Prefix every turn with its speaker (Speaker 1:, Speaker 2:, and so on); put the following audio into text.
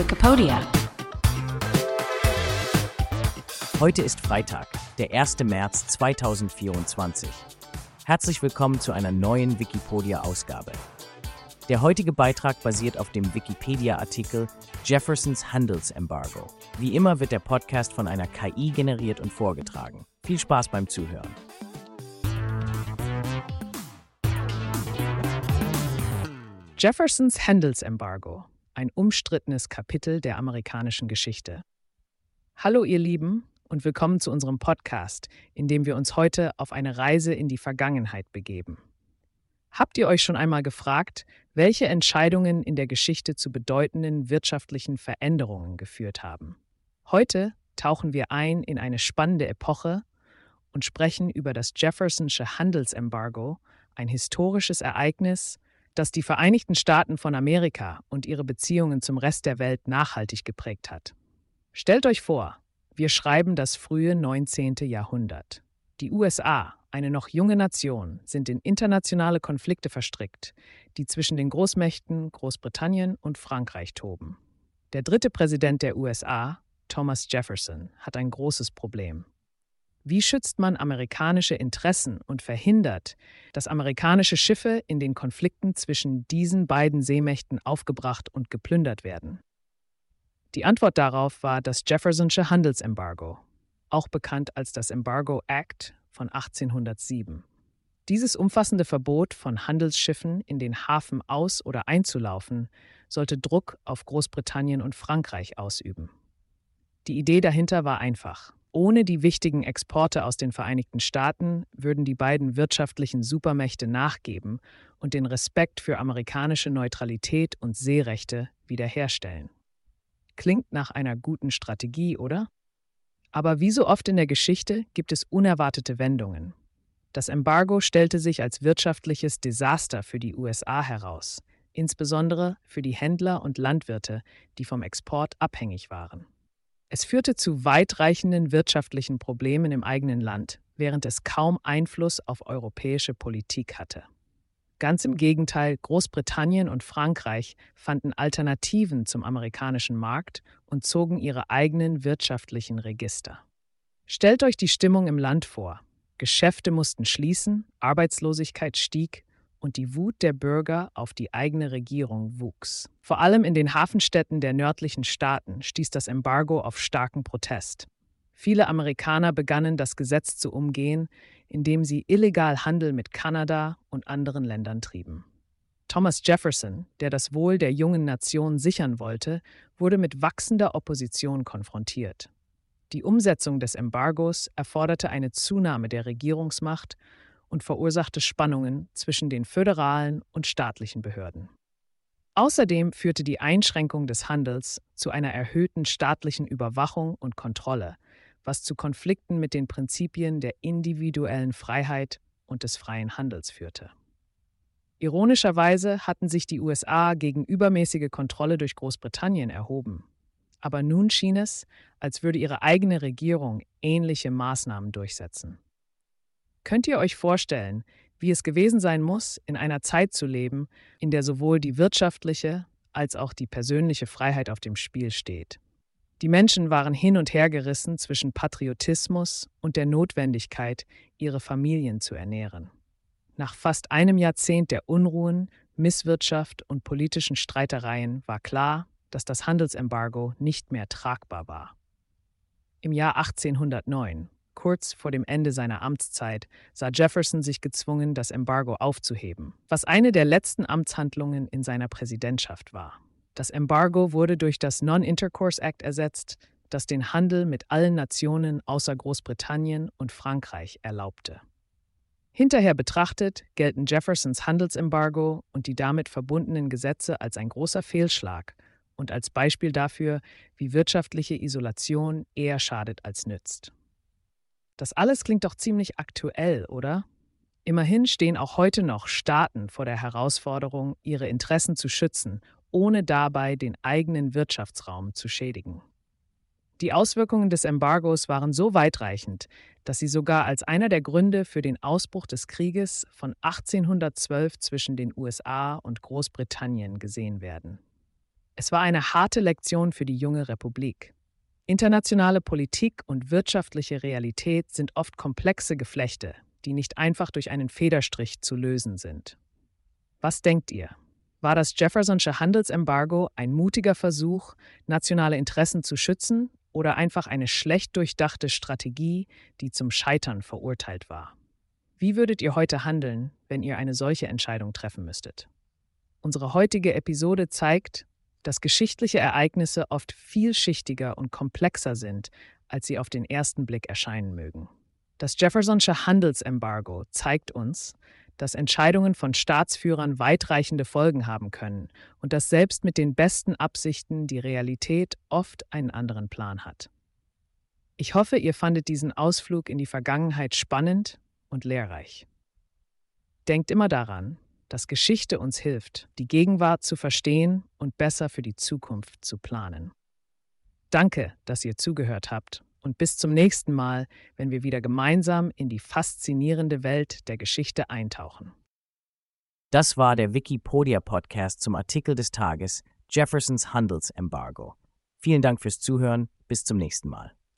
Speaker 1: Wikipedia.
Speaker 2: Heute ist Freitag, der 1. März 2024. Herzlich willkommen zu einer neuen Wikipedia-Ausgabe. Der heutige Beitrag basiert auf dem Wikipedia-Artikel Jeffersons Handelsembargo. Wie immer wird der Podcast von einer KI generiert und vorgetragen. Viel Spaß beim Zuhören.
Speaker 3: Jeffersons Handelsembargo, ein umstrittenes Kapitel der amerikanischen Geschichte. Hallo ihr Lieben und willkommen zu unserem Podcast, in dem wir uns heute auf eine Reise in die Vergangenheit begeben. Habt ihr euch schon einmal gefragt, welche Entscheidungen in der Geschichte zu bedeutenden wirtschaftlichen Veränderungen geführt haben? Heute tauchen wir ein in eine spannende Epoche und sprechen über das Jeffersonsche Handelsembargo, ein historisches Ereignis, das die Vereinigten Staaten von Amerika und ihre Beziehungen zum Rest der Welt nachhaltig geprägt hat. Stellt euch vor, wir schreiben das frühe 19. Jahrhundert. Die USA, eine noch junge Nation, sind in internationale Konflikte verstrickt, die zwischen den Großmächten Großbritannien und Frankreich toben. Der dritte Präsident der USA, Thomas Jefferson, hat ein großes Problem. Wie schützt man amerikanische Interessen und verhindert, dass amerikanische Schiffe in den Konflikten zwischen diesen beiden Seemächten aufgebracht und geplündert werden? Die Antwort darauf war das Jeffersonsche Handelsembargo, auch bekannt als das Embargo Act von 1807. Dieses umfassende Verbot von Handelsschiffen in den Hafen aus- oder einzulaufen sollte Druck auf Großbritannien und Frankreich ausüben. Die Idee dahinter war einfach. Ohne die wichtigen Exporte aus den Vereinigten Staaten würden die beiden wirtschaftlichen Supermächte nachgeben und den Respekt für amerikanische Neutralität und Seerechte wiederherstellen. Klingt nach einer guten Strategie, oder? Aber wie so oft in der Geschichte gibt es unerwartete Wendungen. Das Embargo stellte sich als wirtschaftliches Desaster für die USA heraus, insbesondere für die Händler und Landwirte, die vom Export abhängig waren. Es führte zu weitreichenden wirtschaftlichen Problemen im eigenen Land, während es kaum Einfluss auf europäische Politik hatte. Ganz im Gegenteil, Großbritannien und Frankreich fanden Alternativen zum amerikanischen Markt und zogen ihre eigenen wirtschaftlichen Register. Stellt euch die Stimmung im Land vor. Geschäfte mussten schließen, Arbeitslosigkeit stieg und die Wut der Bürger auf die eigene Regierung wuchs. Vor allem in den Hafenstädten der nördlichen Staaten stieß das Embargo auf starken Protest. Viele Amerikaner begannen das Gesetz zu umgehen, indem sie illegal Handel mit Kanada und anderen Ländern trieben. Thomas Jefferson, der das Wohl der jungen Nation sichern wollte, wurde mit wachsender Opposition konfrontiert. Die Umsetzung des Embargos erforderte eine Zunahme der Regierungsmacht und verursachte Spannungen zwischen den föderalen und staatlichen Behörden. Außerdem führte die Einschränkung des Handels zu einer erhöhten staatlichen Überwachung und Kontrolle, was zu Konflikten mit den Prinzipien der individuellen Freiheit und des freien Handels führte. Ironischerweise hatten sich die USA gegen übermäßige Kontrolle durch Großbritannien erhoben. Aber nun schien es, als würde ihre eigene Regierung ähnliche Maßnahmen durchsetzen. Könnt ihr euch vorstellen, wie es gewesen sein muss, in einer Zeit zu leben, in der sowohl die wirtschaftliche als auch die persönliche Freiheit auf dem Spiel steht? Die Menschen waren hin und her gerissen zwischen Patriotismus und der Notwendigkeit, ihre Familien zu ernähren. Nach fast einem Jahrzehnt der Unruhen, Misswirtschaft und politischen Streitereien war klar, dass das Handelsembargo nicht mehr tragbar war. Im Jahr 1809 Kurz vor dem Ende seiner Amtszeit sah Jefferson sich gezwungen, das Embargo aufzuheben, was eine der letzten Amtshandlungen in seiner Präsidentschaft war. Das Embargo wurde durch das Non-Intercourse Act ersetzt, das den Handel mit allen Nationen außer Großbritannien und Frankreich erlaubte. Hinterher betrachtet gelten Jeffersons Handelsembargo und die damit verbundenen Gesetze als ein großer Fehlschlag und als Beispiel dafür, wie wirtschaftliche Isolation eher schadet als nützt. Das alles klingt doch ziemlich aktuell, oder? Immerhin stehen auch heute noch Staaten vor der Herausforderung, ihre Interessen zu schützen, ohne dabei den eigenen Wirtschaftsraum zu schädigen. Die Auswirkungen des Embargos waren so weitreichend, dass sie sogar als einer der Gründe für den Ausbruch des Krieges von 1812 zwischen den USA und Großbritannien gesehen werden. Es war eine harte Lektion für die junge Republik. Internationale Politik und wirtschaftliche Realität sind oft komplexe Geflechte, die nicht einfach durch einen Federstrich zu lösen sind. Was denkt ihr? War das Jeffersonsche Handelsembargo ein mutiger Versuch, nationale Interessen zu schützen oder einfach eine schlecht durchdachte Strategie, die zum Scheitern verurteilt war? Wie würdet ihr heute handeln, wenn ihr eine solche Entscheidung treffen müsstet? Unsere heutige Episode zeigt, dass geschichtliche Ereignisse oft vielschichtiger und komplexer sind, als sie auf den ersten Blick erscheinen mögen. Das Jeffersonsche Handelsembargo zeigt uns, dass Entscheidungen von Staatsführern weitreichende Folgen haben können und dass selbst mit den besten Absichten die Realität oft einen anderen Plan hat. Ich hoffe, ihr fandet diesen Ausflug in die Vergangenheit spannend und lehrreich. Denkt immer daran, dass Geschichte uns hilft, die Gegenwart zu verstehen und besser für die Zukunft zu planen. Danke, dass ihr zugehört habt und bis zum nächsten Mal, wenn wir wieder gemeinsam in die faszinierende Welt der Geschichte eintauchen.
Speaker 2: Das war der Wikipedia Podcast zum Artikel des Tages Jeffersons Handelsembargo. Vielen Dank fürs Zuhören, bis zum nächsten Mal.